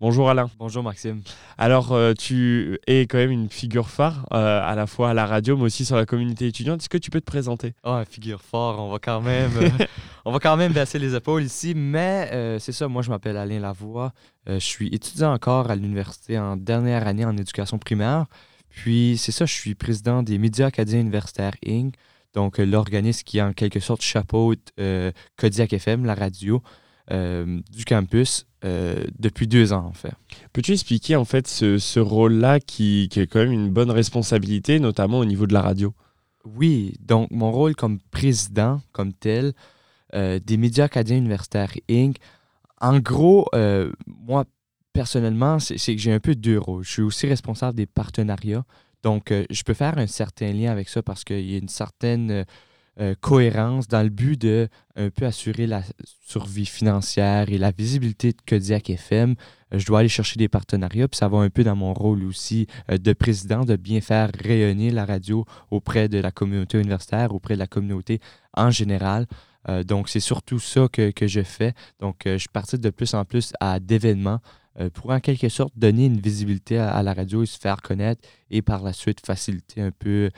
Bonjour Alain. Bonjour Maxime. Alors, euh, tu es quand même une figure phare euh, à la fois à la radio, mais aussi sur la communauté étudiante. Est-ce que tu peux te présenter? Oh, figure phare, on va quand même, euh, on va quand même baisser les épaules ici. Mais c'est ça, moi je m'appelle Alain Lavoie. je suis étudiant encore à l'université en dernière année en éducation primaire. Puis c'est ça, je suis président des médias acadiens universitaires Inc. Donc l'organisme qui en quelque sorte chapeaute Kodiak FM, la radio du campus. Euh, depuis deux ans, en fait. Peux-tu expliquer, en fait, ce, rôle-là qui, qui, est quand même une bonne responsabilité, notamment au niveau de la radio? Oui, donc mon rôle comme président, comme tel, euh, des médias acadiens universitaires Inc., en gros, euh, moi, personnellement, c'est que j'ai un peu deux rôles. Je suis aussi responsable des partenariats. Donc, je peux faire un certain lien avec ça parce qu'il y a une certaine euh, cohérence dans le but de un peu assurer la survie financière et la visibilité de Kodiak FM. Euh, je dois aller chercher des partenariats, puis ça va un peu dans mon rôle aussi euh, de président, de bien faire rayonner la radio auprès de la communauté universitaire, auprès de la communauté en général. donc, c'est surtout ça que, que, je fais. Donc, je participe de plus en plus à d'événements pour en quelque sorte donner une visibilité à, la radio et se faire connaître et par la suite faciliter un peu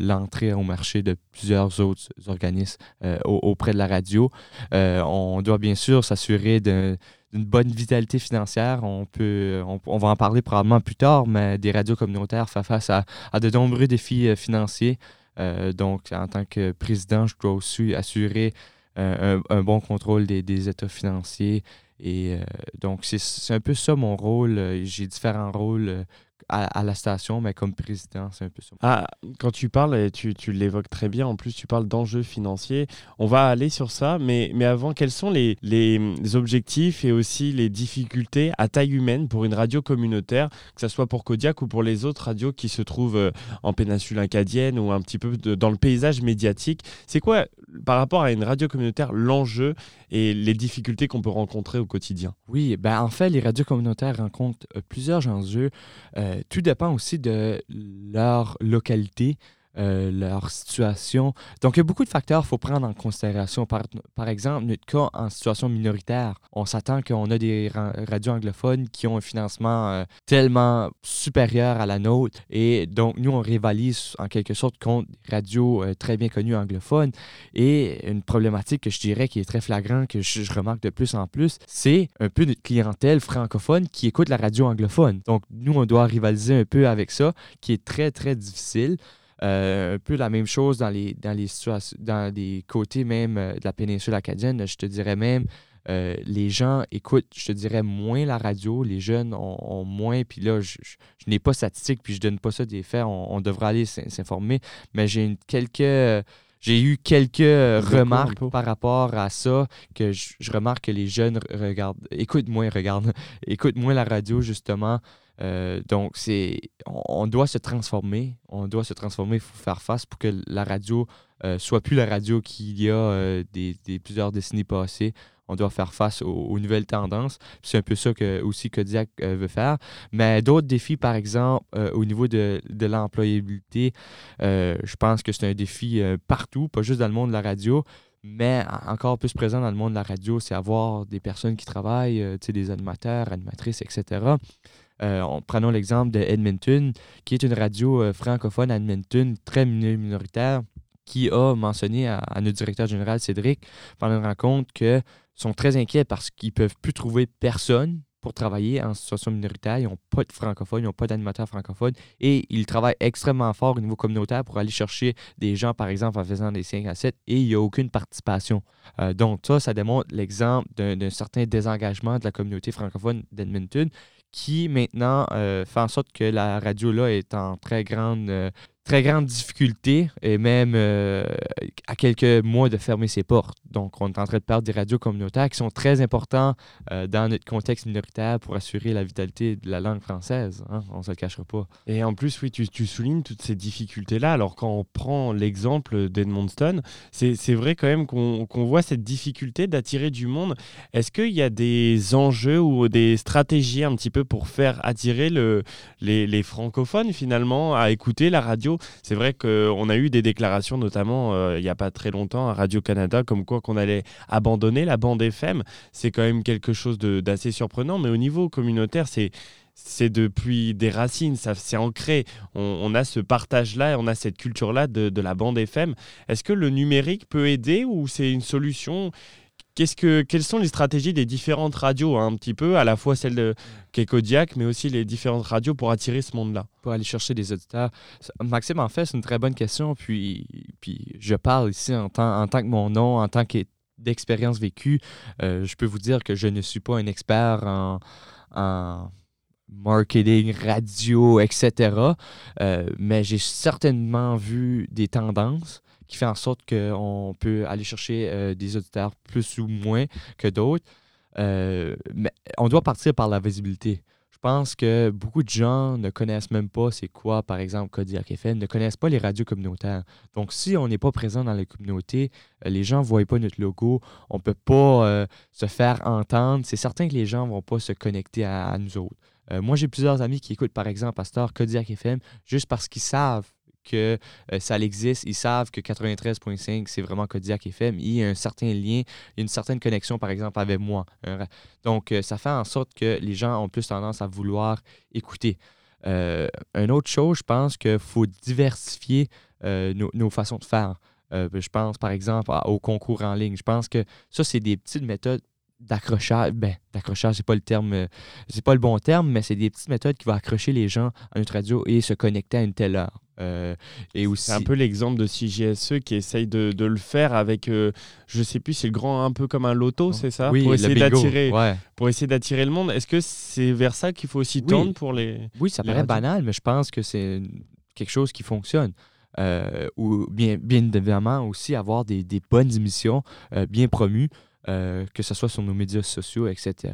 l'entrée au marché de plusieurs autres organismes euh, auprès de la radio. Euh, on doit bien sûr s'assurer d'une bonne vitalité financière. On, peut, on, va en parler probablement plus tard, mais des radios communautaires font face à, de nombreux défis financiers. donc, en tant que président, je dois aussi assurer un, bon contrôle des, des états financiers. Et donc, c'est un peu ça mon rôle. J'ai différents rôles à, la station, mais comme président, c'est un peu ça. Ah, quand tu parles, et tu, tu l'évoques très bien, en plus tu parles d'enjeux financiers, on va aller sur ça, mais, mais avant, quels sont les, les, objectifs et aussi les difficultés à taille humaine pour une radio communautaire, que ce soit pour Kodiak ou pour les autres radios qui se trouvent euh, en péninsule acadienne ou un petit peu dans le paysage médiatique? C'est quoi, par rapport à une radio communautaire, l'enjeu et les difficultés qu'on peut rencontrer au quotidien? Oui, ben en fait, les radios communautaires rencontrent euh, plusieurs enjeux. Euh, tout dépend aussi de leur localité. Euh, leur situation. Donc, il y a beaucoup de facteurs qu'il faut prendre en considération. Par, exemple, notre cas en situation minoritaire, on s'attend qu'on a des radios anglophones qui ont un financement euh, tellement supérieur à la nôtre. Et donc, nous, on rivalise en quelque sorte contre des radios euh, très bien connues anglophones. Et une problématique que je dirais qui est très flagrante, que je, je remarque de plus en plus, c'est un peu notre clientèle francophone qui écoute la radio anglophone. Donc, nous, on doit rivaliser un peu avec ça, qui est très, très difficile. Euh, un peu la même chose dans les, dans les, dans les côtés même euh, de la péninsule acadienne. Je te dirais même, euh, les gens écoutent, je te dirais, moins la radio. Les jeunes ont, moins. Puis là, je, n'ai pas statistique, puis je donne pas ça des faits. On, devrait aller s'informer. Mais j'ai quelques. J'ai eu quelques remarques par rapport à ça, que je, remarque que les jeunes regardent, écoutent moins, regardent, écoutent moins la radio, justement. Euh, donc, c'est, on, doit se transformer. On doit se transformer, il faut faire face pour que la radio euh, soit plus la radio qu'il y a euh, des, plusieurs décennies passées. On doit faire face aux, nouvelles tendances. C'est un peu ça que aussi Kodiak veut faire. Mais d'autres défis, par exemple, au niveau de, de l'employabilité, je pense que c'est un défi partout, pas juste dans le monde de la radio. Mais encore plus présent dans le monde de la radio, c'est avoir des personnes qui travaillent, des animateurs, animatrices, etc. Euh, prenons l'exemple de Edmonton, qui est une radio euh, francophone à Edmonton, très minoritaire, qui a mentionné à, notre directeur général Cédric pendant une rencontre que sont très inquiets parce qu'ils ne peuvent plus trouver personne pour travailler en situation minoritaire. Ils n'ont pas de francophones, ils n'ont pas d'animateurs francophones et ils travaillent extrêmement fort au niveau communautaire pour aller chercher des gens, par exemple, en faisant des 5 à 7 et il n'y a aucune participation. Euh, donc, ça, ça démontre l'exemple d'un certain désengagement de la communauté francophone d'Edmonton qui maintenant euh, fait en sorte que la radio là est en très grande euh, très grande difficulté et même euh, à quelques mois de fermer ses portes. Donc, on est en train de perdre des radios communautaires qui sont très importants euh, dans notre contexte minoritaire pour assurer la vitalité de la langue française. Hein. On ne se le cachera pas. Et en plus, oui, tu, soulignes toutes ces difficultés-là. Alors, quand on prend l'exemple d'Edmonton, c'est vrai quand même qu'on voit cette difficulté d'attirer du monde. Est-ce qu'il y a des enjeux ou des stratégies un petit peu pour faire attirer le, les, francophones finalement à écouter la radio. C'est vrai qu'on a eu des déclarations, notamment euh, il n'y a pas très longtemps à Radio-Canada, comme quoi qu'on allait abandonner la bande FM. C'est quand même quelque chose d'assez surprenant, mais au niveau communautaire, c'est depuis des racines, ça c'est ancré. On, a ce partage-là, on a cette culture-là de, de, la bande FM. Est-ce que le numérique peut aider ou c'est une solution Quelles sont les stratégies des différentes radios, hein, un petit peu, à la fois celle de Kodiak, mais aussi les différentes radios pour attirer ce monde-là? Pour aller chercher des auditeurs. Maxime, en fait, c'est une très bonne question. Puis, puis je parle ici en tant, que mon nom, en tant d'expérience vécue. Euh, je peux vous dire que je ne suis pas un expert en, en marketing, radio, etc. Euh, mais j'ai certainement vu des tendances qui fait en sorte qu'on peut aller chercher euh, des auditeurs plus ou moins que d'autres. Euh, mais on doit partir par la visibilité. Je pense que beaucoup de gens ne connaissent même pas c'est quoi, par exemple, Kodiak FM, ne connaissent pas les radios communautaires. Donc, si on n'est pas présent dans les communautés, euh, les gens ne voient pas notre logo, on ne peut pas se faire entendre. C'est certain que les gens ne vont pas se connecter à, nous autres. moi, j'ai plusieurs amis qui écoutent, par exemple, Pasteur Kodiak FM, juste parce qu'ils savent que euh, ça existe, ils savent que 93.5, c'est vraiment Kodiak FM. Il y a un certain lien, une certaine connexion, par exemple, avec moi. Donc, euh, ça fait en sorte que les gens ont plus tendance à vouloir écouter. Euh, une autre chose, je pense qu'il faut diversifier nos, façons de faire. je pense, par exemple, au concours en ligne. Je pense que ça, c'est des petites méthodes d'accrochage. Ben, d'accrochage, c'est pas le terme, c'est pas le bon terme, mais c'est des petites méthodes qui vont accrocher les gens à notre radio et se connecter à une telle heure. Euh, et aussi... C'est un peu l'exemple de CGSE qui essaye de, de le faire avec, euh, je sais plus, c'est le grand un peu comme un loto, c'est ça? Oui, pour essayer d'attirer, ouais. pour essayer d'attirer le monde. Est-ce que c'est vers ça qu'il faut aussi tendre pour les Oui, ça paraît banal, mais je pense que c'est quelque chose qui fonctionne. Euh, ou bien, bien évidemment aussi avoir des, des bonnes émissions bien promues, que ce soit sur nos médias sociaux, etc.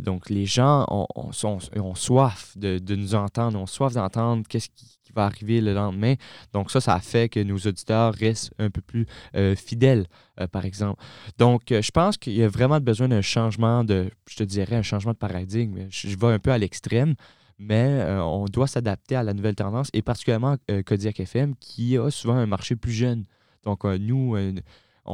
donc, les gens ont, ont, soif de, de, nous entendre, ont soif d'entendre qu'est-ce qui, va arriver le lendemain. Donc ça, ça fait que nos auditeurs restent un peu plus euh, fidèles, euh, par exemple. Donc, euh, je pense qu'il y a vraiment besoin d'un changement de, je te dirais, un changement de paradigme. Je, vais un peu à l'extrême, mais on doit s'adapter à la nouvelle tendance, et particulièrement Kodiak FM, qui a souvent un marché plus jeune. Donc, nous...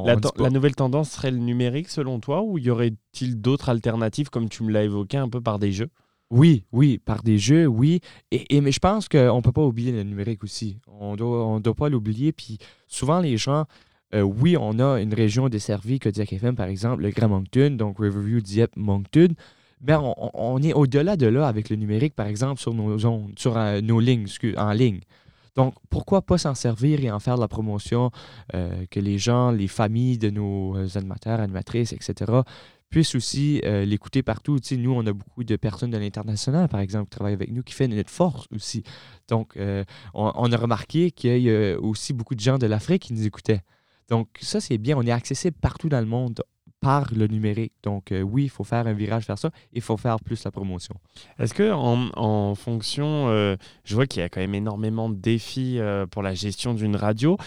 La, la, nouvelle tendance serait le numérique selon toi ou y aurait-il d'autres alternatives comme tu me l'as évoqué un peu par des jeux? Oui, oui, par des jeux, oui. Et, mais je pense qu'on ne peut pas oublier le numérique aussi. On ne doit, on doit pas l'oublier. Puis souvent, les gens, euh, oui, on a une région desservie, Kodiak FM, par exemple, le Grand Moncton, donc Riverview, Dieppe, Moncton. Mais on, est au-delà de là avec le numérique, par exemple, sur nos zones, sur euh, nos lignes, en ligne. Donc, pourquoi pas s'en servir et en faire de la promotion, euh, que les gens, les familles de nos animateurs, animatrices, etc., puisse aussi euh, l'écouter partout. Tu nous, on a beaucoup de personnes de l'international, par exemple, qui travaillent avec nous, qui fait notre force aussi. Donc, euh, on, a remarqué qu'il y a aussi beaucoup de gens de l'Afrique qui nous écoutaient. Donc, ça, c'est bien. On est accessible partout dans le monde par le numérique. Donc, euh, oui, il faut faire un virage vers ça. Il faut faire plus la promotion. Est-ce que en, en fonction, je vois qu'il y a quand même énormément de défis pour la gestion d'une radio,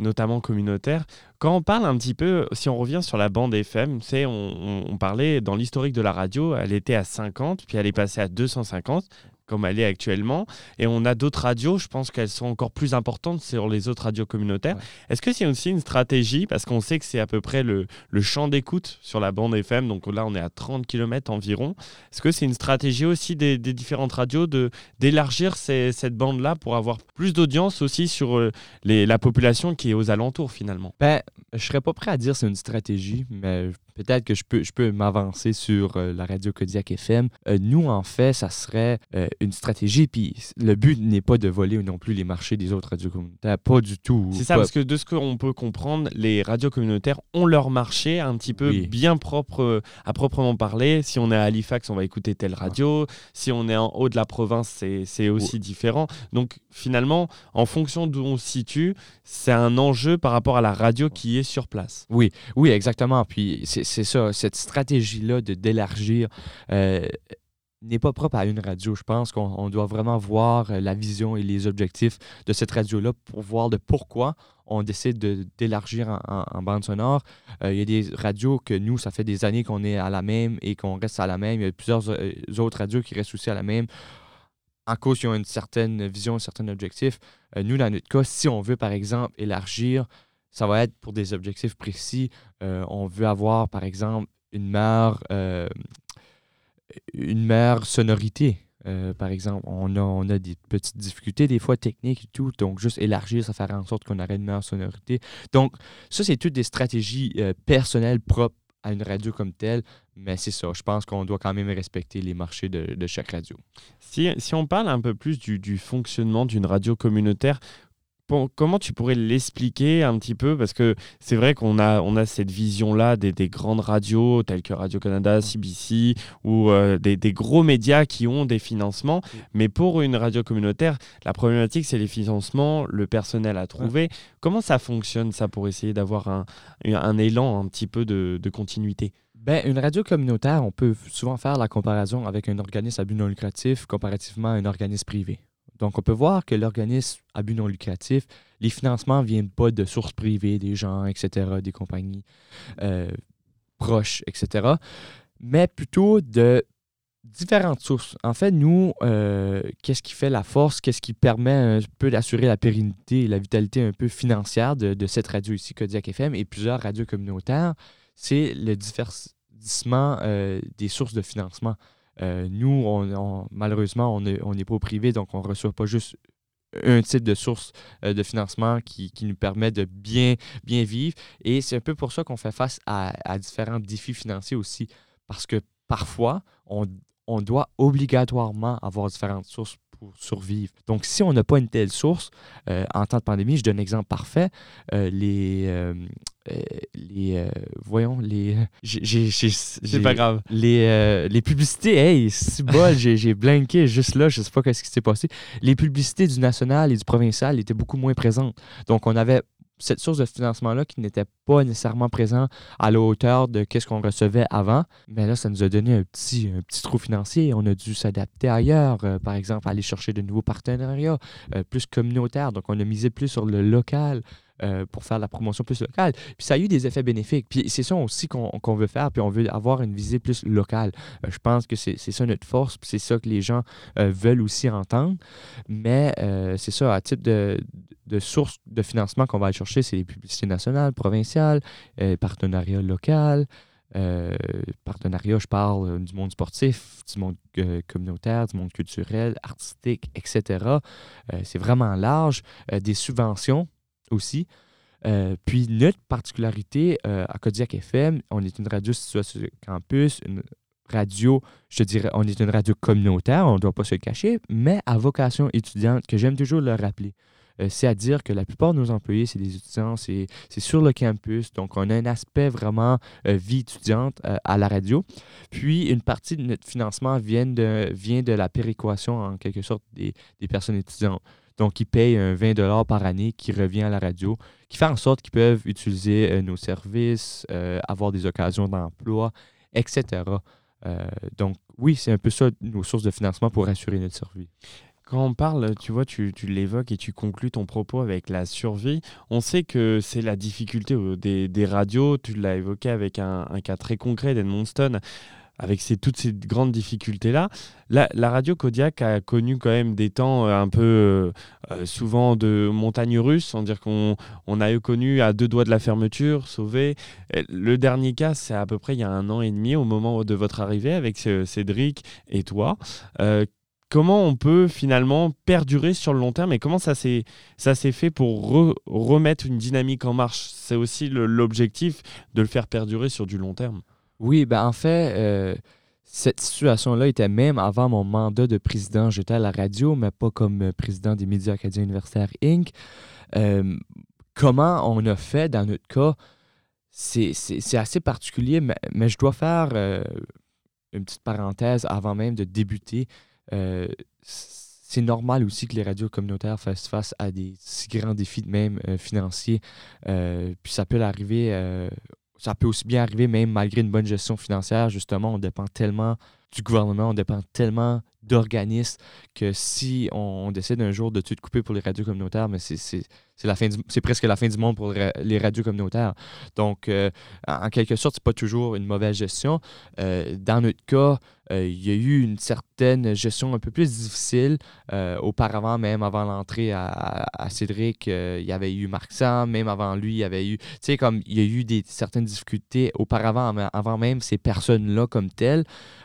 notamment communautaire. Quand on parle un petit peu, si on revient sur la bande FM, c'est on, parlait dans l'historique de la radio, elle était à 50, puis elle est passée à 250 comme elle est actuellement. Et on a d'autres radios, je pense qu'elles sont encore plus importantes sur les autres radios communautaires. Est-ce que c'est aussi une stratégie, parce qu'on sait que c'est à peu près le, le champ d'écoute sur la bande FM, donc là on est à 30 km environ. Est-ce que c'est une stratégie aussi des, des différentes radios de, d'élargir cette bande-là pour avoir plus d'audience aussi sur euh, les, la population qui est aux alentours finalement? Ben, Je serais pas prêt à dire c'est une stratégie, mais peut-être que je peux, je peux m'avancer sur euh, la radio Kodiak FM. Euh, nous, en fait, ça serait euh, une stratégie. Puis le but n'est pas de voler non plus les marchés des autres radios communautaires. Pas du tout. C'est ça, parce que de ce qu'on peut comprendre, les radios communautaires ont leur marché un petit peu bien propre à proprement parler. Si on est à Halifax, on va écouter telle radio. Si on est en haut de la province, c'est aussi différent. Donc finalement, en fonction d'où on se situe, c'est un enjeu par rapport à la radio qui est sur place. Oui, oui, exactement. Puis c'est c'est ça, cette stratégie-là de d'élargir. Euh, n'est pas propre à une radio. Je pense qu'on doit vraiment voir euh, la vision et les objectifs de cette radio-là pour voir de pourquoi on décide d'élargir en, bande sonore. Euh, il y a des radios que nous, ça fait des années qu'on est à la même et qu'on reste à la même. Il y a plusieurs autres radios qui restent aussi à la même en cause ils ont une certaine vision, un certain objectif. nous, dans notre cas, si on veut, par exemple, élargir, ça va être pour des objectifs précis. on veut avoir, par exemple, une meilleure une meilleure sonorité. Euh, par exemple, on a, on a des petites difficultés, des fois techniques et tout. Donc, juste élargir, ça faire en sorte qu'on aurait une meilleure sonorité. Donc, ça, c'est toutes des stratégies euh, personnelles propres à une radio comme telle. Mais c'est ça, je pense qu'on doit quand même respecter les marchés de, chaque radio. Si, si, on parle un peu plus du fonctionnement d'une radio communautaire, comment tu pourrais l'expliquer un petit peu? Parce que c'est vrai qu'on a, on a cette vision-là des, grandes radios telles que Radio-Canada, CBC ou euh, des, gros médias qui ont des financements. Mais pour une radio communautaire, la problématique, c'est les financements, le personnel à trouver. Comment ça fonctionne, ça, pour essayer d'avoir un, un, élan un petit peu de, de continuité? Ben, une radio communautaire, on peut souvent faire la comparaison avec un organisme à but non lucratif comparativement à un organisme privé. Donc, on peut voir que l'organisme à but non lucratif, les financements ne viennent pas de sources privées, des gens, etc., des compagnies euh, proches, etc., mais plutôt de différentes sources. En fait, nous, euh, qu'est-ce qui fait la force, qu'est-ce qui permet un peu d'assurer la pérennité et la vitalité un peu financière de, cette radio ici, Kodiak FM, et plusieurs radios communautaires, c'est le divertissement euh, des sources de financement. Euh, nous, on, malheureusement, on n'est pas privé, donc on ne reçoit pas juste un type de source euh, de financement qui, nous permet de bien, vivre. Et c'est un peu pour ça qu'on fait face à, différents défis financiers aussi, parce que parfois, on, on doit obligatoirement avoir différentes sources pour survivre. Donc, si on n'a pas une telle source, euh, en temps de pandémie, je donne un exemple parfait, les, euh, les voyons, les... C'est pas grave. Les, les publicités, hey, c'est bol, j'ai blanqué juste là, je sais pas ce qui s'est passé. Les publicités du national et du provincial étaient beaucoup moins présentes. Donc, on avait cette source de financement-là qui n'était pas nécessairement présent à la hauteur de ce qu'on recevait avant. Mais là, ça nous a donné un petit, un petit trou financier. On a dû s'adapter ailleurs, euh, par exemple, aller chercher de nouveaux partenariats euh, plus communautaires. Donc, on a misé plus sur le local. Euh, pour faire la promotion plus locale. Puis ça a eu des effets bénéfiques. Puis c'est ça aussi qu'on veut faire, puis on veut avoir une visée plus locale. je pense que c'est ça notre force, puis c'est ça que les gens veulent aussi entendre. Mais c'est ça, à titre de, sources de financement qu'on va aller chercher, c'est les publicités nationales, provinciales, euh, partenariats locaux. Euh, partenariat, je parle euh, du monde sportif, du monde communautaire, du monde culturel, artistique, etc. c'est vraiment large. des subventions aussi. puis notre particularité à Kodiak FM, on est une radio située sur le campus, une radio, je te dirais, on est une radio communautaire, on ne doit pas se le cacher, mais à vocation étudiante, que j'aime toujours le rappeler. Euh, c'est à dire que la plupart de nos employés, c'est des étudiants, c'est sur le campus. Donc, on a un aspect vraiment euh, vie étudiante euh, à la radio. Puis, une partie de notre financement vient de la péréquation, en quelque sorte, des, personnes étudiantes. Donc, ils payent un 20 par année qui revient à la radio, qui fait en sorte qu'ils peuvent utiliser nos services, avoir des occasions d'emploi, etc. donc, oui, c'est un peu ça nos sources de financement pour assurer notre survie. Quand on parle, tu vois, tu, l'évoques et tu conclus ton propos avec la survie. On sait que c'est la difficulté des, radios. Tu l'as évoqué avec un, cas très concret d'Edmond Avec toutes ces grandes difficultés-là. La, radio Kodiak a connu quand même des temps euh, un peu euh, euh, souvent de montagne russe, on a eu connu à deux doigts de la fermeture, sauvé. Le dernier cas, c'est à peu près il y a un an et demi, au moment de votre arrivée avec Cédric et toi comment on peut finalement perdurer sur le long terme et comment ça s'est fait pour remettre une dynamique en marche? C'est aussi l'objectif de le faire perdurer sur du long terme. Oui, ben en fait, euh, cette situation-là était même avant mon mandat de président. J'étais à la radio, mais pas comme président des médias acadiens universitaires Inc. Euh, comment on a fait dans notre cas, c'est assez particulier, mais, je dois faire euh, une petite parenthèse avant même de débuter. Euh, c'est normal aussi que les radios communautaires fassent face à des si grands défis, même euh, financiers. Euh, puis ça peut arriver, ça peut aussi bien arriver, même malgré une bonne gestion financière. Justement, on dépend tellement du gouvernement, on dépend tellement d'organismes que si on, décide un jour de tout couper pour les radios communautaires, mais c'est c'est presque la fin du monde pour les radios communautaires. Donc, euh, en quelque sorte, c'est pas toujours une mauvaise gestion. Euh, dans notre cas, euh, il y a eu une certaine gestion un peu plus difficile. auparavant, même avant l'entrée à, Cédric, il y avait eu Marc Sam, même avant lui, il y avait eu, tu sais, comme il y a eu des, certaines difficultés auparavant, avant même ces personnes-là comme telles.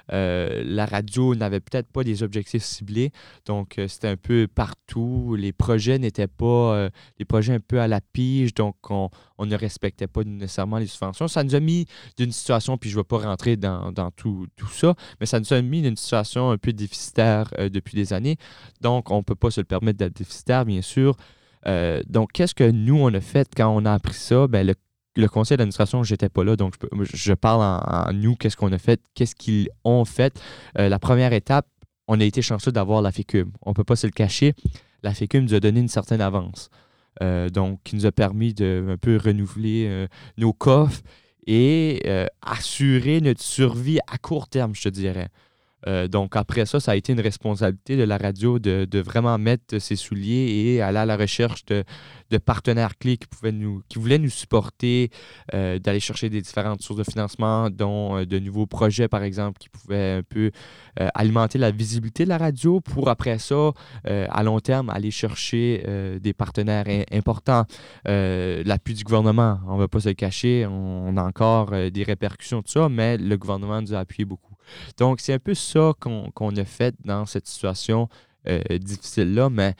la radio n'avait peut-être pas des objectifs ciblés, donc c'était un peu partout. Les projets n'étaient pas, projets un peu à la pige, donc on, ne respectait pas nécessairement les subventions. Ça nous a mis d'une situation, puis je ne vais pas rentrer dans, tout, ça, mais ça nous a mis d'une situation un peu déficitaire euh, depuis des années. Donc, on ne peut pas se le permettre d'être déficitaire, bien sûr. Euh, donc, qu'est-ce que nous, on a fait quand on a appris ça? Ben, le, conseil d'administration, je n'étais pas là, donc je, parle en, nous, qu'est-ce qu'on a fait, qu'est-ce qu'ils ont fait. Euh, la première étape, on a été chanceux d'avoir la FECUM. On ne peut pas se le cacher. La FECUM nous a donné une certaine avance. Euh, donc, qui nous a permis de un peu renouveler euh, nos coffres et euh, assurer notre survie à court terme, je te dirais. Donc après ça, ça a été une responsabilité de la radio de, vraiment mettre ses souliers et aller à la recherche de, partenaires clés qui, pouvaient nous, qui voulaient nous supporter, euh, d'aller chercher des différentes sources de financement, dont euh, de nouveaux projets, par exemple, qui pouvaient un peu euh, alimenter la visibilité de la radio pour, après ça, à long terme, aller chercher des partenaires importants. L'appui du gouvernement, on ne va pas se le cacher, on, a encore des répercussions de ça, mais le gouvernement nous a appuyé beaucoup. Donc, c'est un peu ça qu'on a fait dans cette situation difficile-là, mais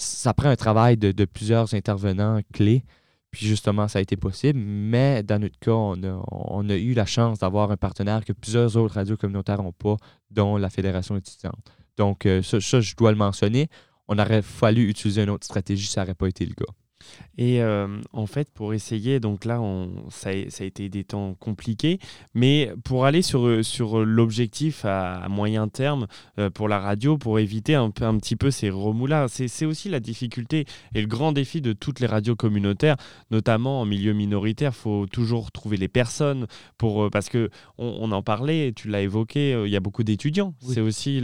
ça prend un travail de, plusieurs intervenants clés. Puis justement, ça a été possible. Mais dans notre cas, on a, eu la chance d'avoir un partenaire que plusieurs autres radios communautaires n'ont pas, dont la Fédération étudiante. Donc, euh, ça, je dois le mentionner. On aurait fallu utiliser une autre stratégie, ça n'aurait pas été le cas. Et euh, en fait, pour essayer, donc là, on, ça, a, été des temps compliqués, mais pour aller sur, sur l'objectif à, moyen terme euh, pour la radio, pour éviter un, peu, un petit peu ces remous-là, c'est aussi la difficulté et le grand défi de toutes les radios communautaires, notamment en milieu minoritaire. Il faut toujours trouver les personnes, pour, euh, parce que on, en parlait, tu l'as évoqué, il y a beaucoup d'étudiants. C'est aussi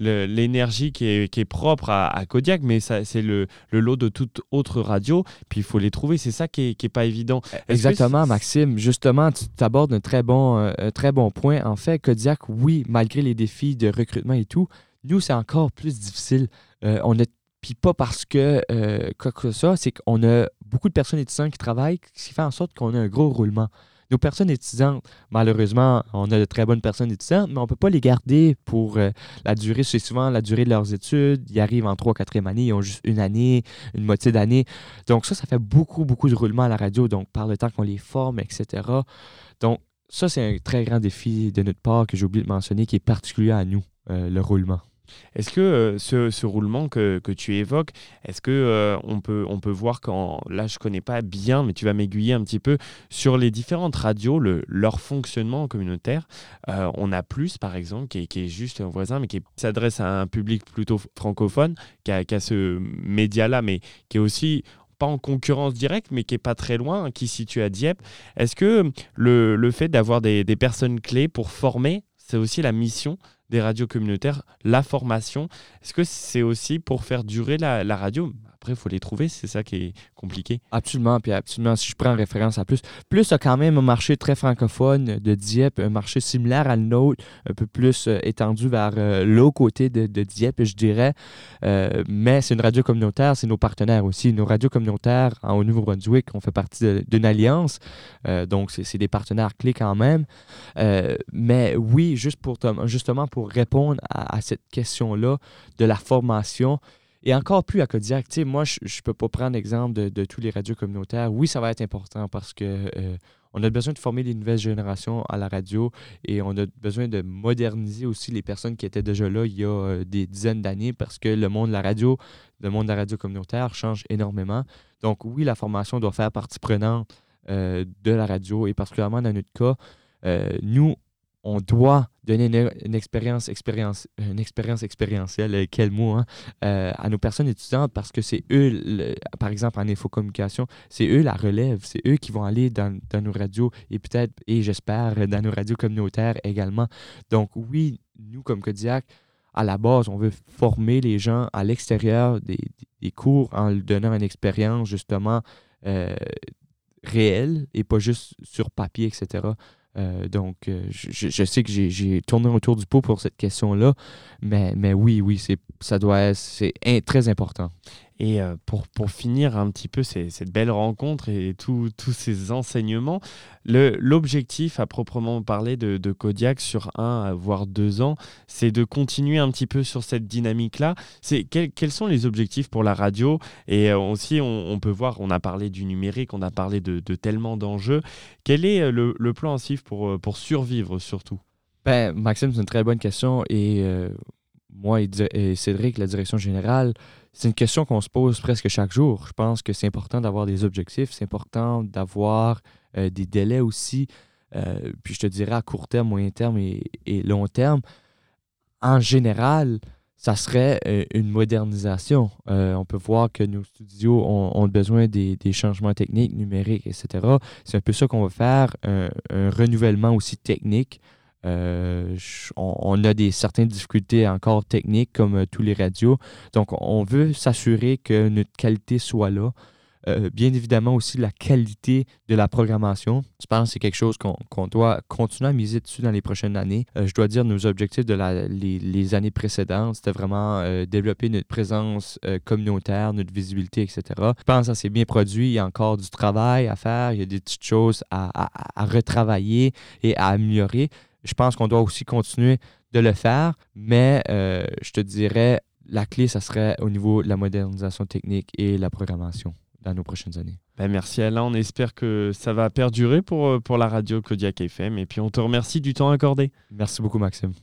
l'énergie qui est, qui est propre à, à Kodiak, mais c'est le, le lot de toute autre radio puis il faut les trouver. C'est ça qui n'est pas évident. Exactement, Maxime. Justement, tu abordes un très bon, euh, très bon point. En fait, Kodiak, oui, malgré les défis de recrutement et tout, nous, c'est encore plus difficile. Euh, on a puis pas parce que euh, quoi que ça, c'est qu'on a beaucoup de personnes étudiantes qui travaillent, ce qui fait en sorte qu'on a un gros roulement. Nos personnes étudiantes, malheureusement, on a de très bonnes personnes étudiantes, mais on ne peut pas les garder pour euh, la durée. C'est souvent la durée de leurs études. Ils arrivent en 3 4e année, ils ont juste une année, une moitié d'année. Donc ça, ça fait beaucoup, beaucoup de roulement à la radio. Donc par le temps qu'on les forme, etc. Donc ça, c'est un très grand défi de notre part que j'ai oublié de mentionner, qui est particulier à nous, euh, le roulement. Est-ce que euh, ce, roulement que, tu évoques, est-ce que euh, on, peut, on peut voir quand, là je connais pas bien, mais tu vas m'aiguiller un petit peu sur les différentes radios, leur fonctionnement communautaire. Euh, on a plus par exemple, qui est, juste un voisin, mais qui s'adresse à un public plutôt francophone, qui a, ce média-là, mais qui est aussi pas en concurrence directe, mais qui est pas très loin, qui se situe à Dieppe. Est-ce que le, fait d'avoir des personnes clés pour former, c'est aussi la mission des radios communautaires, la formation. Est-ce que c'est aussi pour faire durer la, radio? Après, il faut les trouver, c'est ça qui est compliqué. Absolument, puis absolument, si je prends référence à Plus, Plus a quand même un marché très francophone de Dieppe, un marché similaire à nôtre, un peu plus euh, étendu vers euh, l'autre côté de, Dieppe, je dirais. Euh, mais c'est une radio communautaire, c'est nos partenaires aussi. Nos radios communautaires en, au Nouveau-Brunswick, on fait partie d'une alliance, donc c'est des partenaires clés quand même. mais oui, juste pour justement pour répondre à cette question-là de la formation, et encore plus à Kodiak. Tu moi, je ne peux pas prendre l'exemple de, tous les radios communautaires. Oui, ça va être important parce que euh, on a besoin de former les nouvelles générations à la radio et on a besoin de moderniser aussi les personnes qui étaient déjà là il y a euh, des dizaines d'années parce que le monde de la radio, le monde de la radio communautaire change énormément. Donc oui, la formation doit faire partie prenante euh, de la radio et particulièrement dans notre cas, nous, on doit donner une, expérience, expérience, une expérience expérientielle, euh, quel mot, hein, euh, à nos personnes étudiantes parce que c'est eux, par exemple en infocommunication, c'est eux la relève, c'est eux qui vont aller dans, dans nos radios et peut-être, et j'espère, dans nos radios communautaires également. Donc oui, nous comme Kodiak, à la base, on veut former les gens à l'extérieur des, des, cours en leur donnant une expérience justement euh, réelle et pas juste sur papier, etc. Euh, donc, euh, je, sais que j'ai tourné autour du pot pour cette question-là, mais, mais oui, oui, ça doit c'est très important. Et euh, pour, pour, finir un petit peu cette belle rencontre et tous ces enseignements, l'objectif à proprement parler de, de, Kodiak sur un, voire deux ans, c'est de continuer un petit peu sur cette dynamique-là. Quel, quels sont les objectifs pour la radio? Et euh, aussi, on, peut voir, on a parlé du numérique, on a parlé de, tellement d'enjeux. Quel est euh, le, le plan en pour, pour survivre surtout? Ben, Maxime, c'est une très bonne question. Et moi et, Cédric, la direction générale, c'est une question qu'on se pose presque chaque jour. Je pense que c'est important d'avoir des objectifs, c'est important d'avoir euh, des délais aussi, euh, puis je te dirais à court terme, moyen terme et, long terme. En général, ça serait euh, une modernisation. on peut voir que nos studios ont, besoin des, changements techniques, numériques, etc. C'est un peu ça qu'on va faire, un renouvellement aussi technique. Euh, on, a des certaines difficultés encore techniques comme euh, tous les radios. Donc, on veut s'assurer que notre qualité soit là. Euh, bien évidemment aussi la qualité de la programmation. Je pense que c'est quelque chose qu'on doit continuer à miser dessus dans les prochaines années? je dois dire, nos objectifs de les, années précédentes, c'était vraiment développer notre présence communautaire, notre visibilité, etc. Je pense que ça s'est bien produit. Il y a encore du travail à faire. Il y a des petites choses à retravailler et à améliorer. Je pense qu'on doit aussi continuer de le faire, mais euh, je te dirais, la clé, ça serait au niveau de la modernisation technique et la programmation dans nos prochaines années. Ben merci Alain, on espère que ça va perdurer pour, euh, pour la radio Kodiak FM et puis on te remercie du temps accordé. Merci beaucoup Maxime.